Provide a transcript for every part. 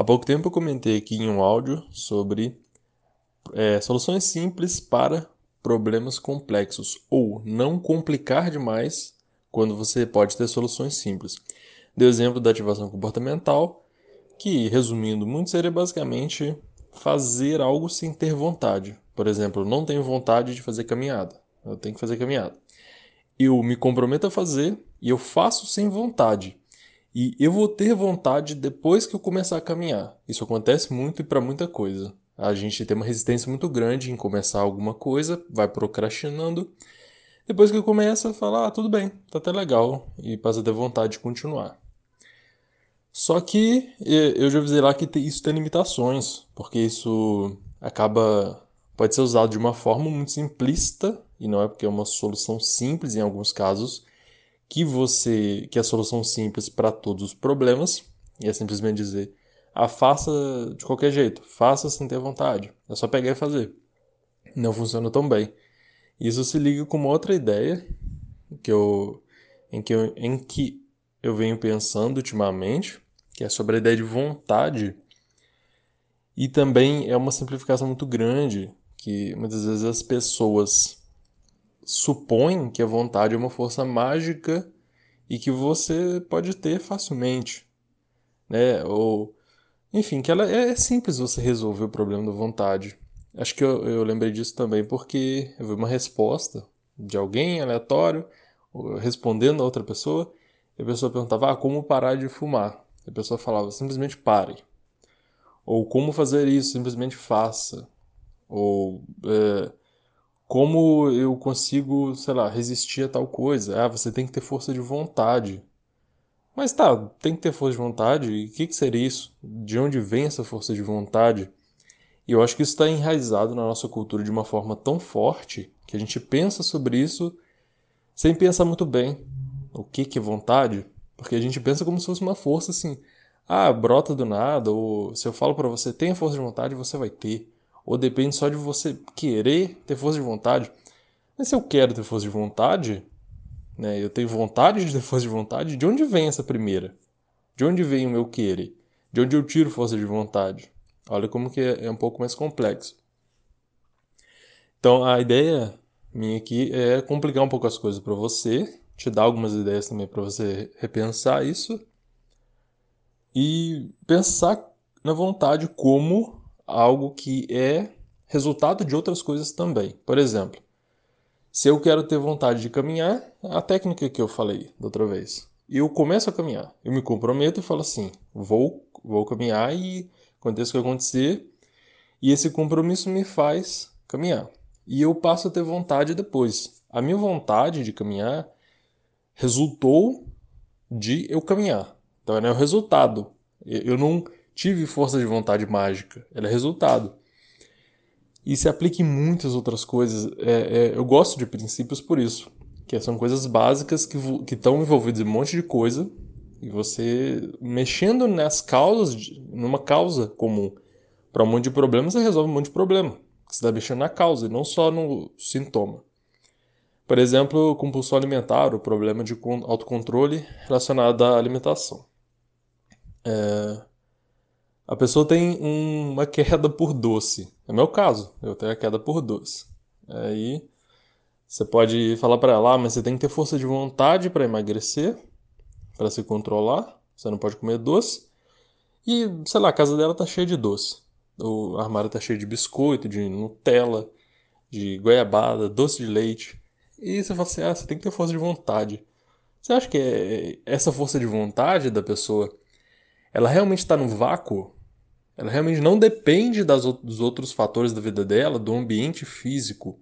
Há pouco tempo eu comentei aqui em um áudio sobre é, soluções simples para problemas complexos ou não complicar demais quando você pode ter soluções simples. Dei o exemplo da ativação comportamental, que, resumindo muito, seria basicamente fazer algo sem ter vontade. Por exemplo, eu não tenho vontade de fazer caminhada. Eu tenho que fazer caminhada. Eu me comprometo a fazer e eu faço sem vontade. E eu vou ter vontade depois que eu começar a caminhar. Isso acontece muito e para muita coisa. A gente tem uma resistência muito grande em começar alguma coisa, vai procrastinando. Depois que começa, fala, ah, tudo bem, tá até legal, e passa a ter vontade de continuar. Só que eu já avisei lá que isso tem limitações, porque isso acaba pode ser usado de uma forma muito simplista e não é porque é uma solução simples em alguns casos que você que é a solução simples para todos os problemas e é simplesmente dizer faça de qualquer jeito, faça sem ter vontade, é só pegar e fazer. Não funciona tão bem. Isso se liga com uma outra ideia que eu em que eu, em que eu venho pensando ultimamente, que é sobre a ideia de vontade. E também é uma simplificação muito grande, que muitas vezes as pessoas supõem que a vontade é uma força mágica e que você pode ter facilmente, né? Ou, enfim, que ela é, é simples você resolver o problema da vontade. Acho que eu, eu lembrei disso também porque eu vi uma resposta de alguém aleatório respondendo a outra pessoa e a pessoa perguntava: ah, como parar de fumar? A pessoa falava: simplesmente pare. Ou como fazer isso? Simplesmente faça. Ou é, como eu consigo, sei lá, resistir a tal coisa? Ah, você tem que ter força de vontade. Mas tá, tem que ter força de vontade? E o que, que seria isso? De onde vem essa força de vontade? E eu acho que isso está enraizado na nossa cultura de uma forma tão forte que a gente pensa sobre isso sem pensar muito bem o que, que é vontade, porque a gente pensa como se fosse uma força assim, ah, brota do nada, ou se eu falo para você, tenha força de vontade, você vai ter ou depende só de você querer ter força de vontade. Mas se eu quero ter força de vontade, né, eu tenho vontade de ter força de vontade, de onde vem essa primeira? De onde vem o meu querer? De onde eu tiro força de vontade? Olha como que é, é um pouco mais complexo. Então a ideia minha aqui é complicar um pouco as coisas para você, te dar algumas ideias também para você repensar isso e pensar na vontade como algo que é resultado de outras coisas também. Por exemplo, se eu quero ter vontade de caminhar, a técnica que eu falei da outra vez. Eu começo a caminhar, eu me comprometo e falo assim: vou, vou caminhar e aconteça o que acontecer, e esse compromisso me faz caminhar. E eu passo a ter vontade depois. A minha vontade de caminhar resultou de eu caminhar. Então, é o resultado. Eu não tive força de vontade mágica, ela é resultado. E se aplica em muitas outras coisas. É, é, eu gosto de princípios por isso, que são coisas básicas que estão envolvidas em um monte de coisa e você mexendo nas causas, numa causa comum para um monte de problemas, você resolve um monte de problema. Você está mexendo na causa e não só no sintoma. Por exemplo, compulsão alimentar, o problema de autocontrole relacionado à alimentação. É, a pessoa tem um, uma queda por doce. É meu caso, eu tenho a queda por doce. Aí você pode falar para ela, ah, mas você tem que ter força de vontade para emagrecer, para se controlar. Você não pode comer doce. E, sei lá, a casa dela tá cheia de doce. O armário tá cheio de biscoito, de Nutella, de goiabada, doce de leite. E você fala assim, ah, você tem que ter força de vontade. Você acha que é essa força de vontade da pessoa, ela realmente está no vácuo? Ela realmente não depende das, dos outros fatores da vida dela, do ambiente físico,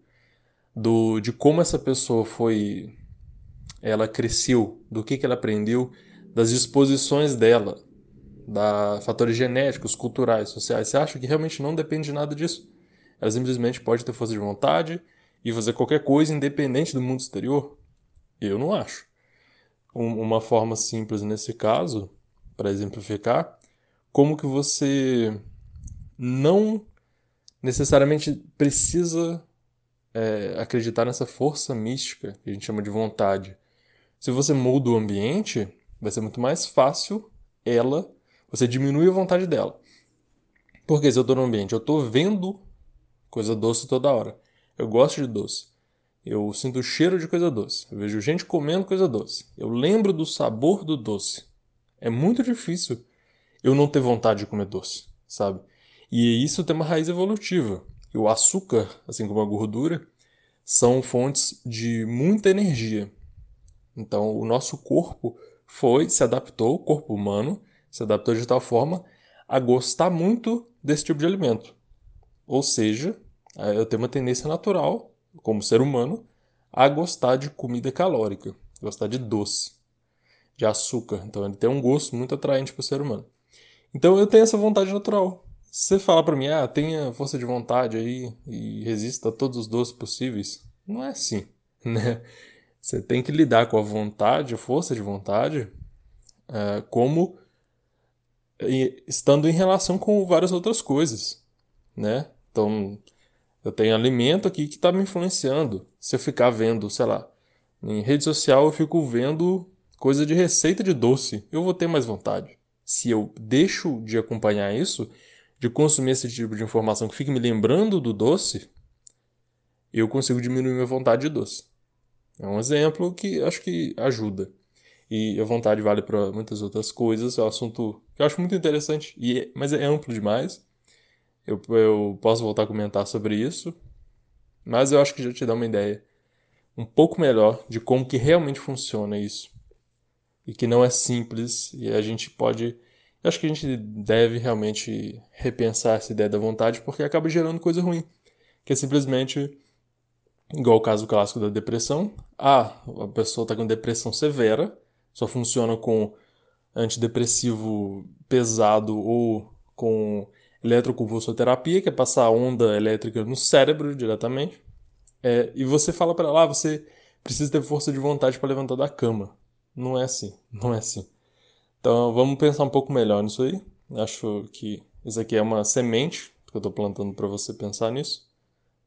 do de como essa pessoa foi, ela cresceu, do que, que ela aprendeu, das disposições dela, da fatores genéticos, culturais, sociais. Você acha que realmente não depende de nada disso? Ela simplesmente pode ter força de vontade e fazer qualquer coisa independente do mundo exterior? Eu não acho. Um, uma forma simples nesse caso, para exemplificar, como que você não necessariamente precisa é, acreditar nessa força mística que a gente chama de vontade. Se você muda o ambiente, vai ser muito mais fácil ela, você diminui a vontade dela. Porque se eu estou no ambiente, eu estou vendo coisa doce toda hora. Eu gosto de doce. Eu sinto o cheiro de coisa doce. Eu vejo gente comendo coisa doce. Eu lembro do sabor do doce. É muito difícil eu não ter vontade de comer doce, sabe? E isso tem uma raiz evolutiva. E o açúcar, assim como a gordura, são fontes de muita energia. Então, o nosso corpo foi, se adaptou, o corpo humano se adaptou de tal forma a gostar muito desse tipo de alimento. Ou seja, eu tenho uma tendência natural, como ser humano, a gostar de comida calórica, gostar de doce, de açúcar. Então, ele tem um gosto muito atraente para o ser humano. Então, eu tenho essa vontade natural. Se você falar para mim, ah, tenha força de vontade aí e resista a todos os doces possíveis, não é assim, né? Você tem que lidar com a vontade, a força de vontade, uh, como estando em relação com várias outras coisas, né? Então, eu tenho alimento aqui que está me influenciando. Se eu ficar vendo, sei lá, em rede social eu fico vendo coisa de receita de doce, eu vou ter mais vontade. Se eu deixo de acompanhar isso, de consumir esse tipo de informação que fica me lembrando do doce, eu consigo diminuir minha vontade de doce. É um exemplo que acho que ajuda. E a vontade vale para muitas outras coisas. É um assunto que eu acho muito interessante, e é, mas é amplo demais. Eu, eu posso voltar a comentar sobre isso, mas eu acho que já te dá uma ideia um pouco melhor de como que realmente funciona isso. E que não é simples, e a gente pode eu acho que a gente deve realmente repensar essa ideia da vontade porque acaba gerando coisa ruim. Que é simplesmente, igual o caso clássico da depressão. Ah, a pessoa está com depressão severa, só funciona com antidepressivo pesado ou com eletroconvulsoterapia, que é passar onda elétrica no cérebro diretamente. É, e você fala para ela, ah, você precisa ter força de vontade para levantar da cama. Não é assim, não é assim. Então vamos pensar um pouco melhor nisso aí. Acho que isso aqui é uma semente que eu estou plantando para você pensar nisso,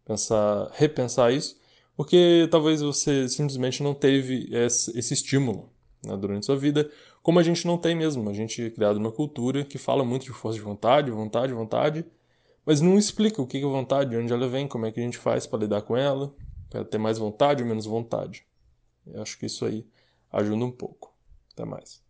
pensar, repensar isso, porque talvez você simplesmente não teve esse, estímulo né, durante sua vida, como a gente não tem mesmo. A gente é criado numa cultura que fala muito de força de vontade, vontade, vontade, mas não explica o que é vontade, de onde ela vem, como é que a gente faz para lidar com ela, para ter mais vontade ou menos vontade. Eu acho que isso aí ajuda um pouco. Até mais.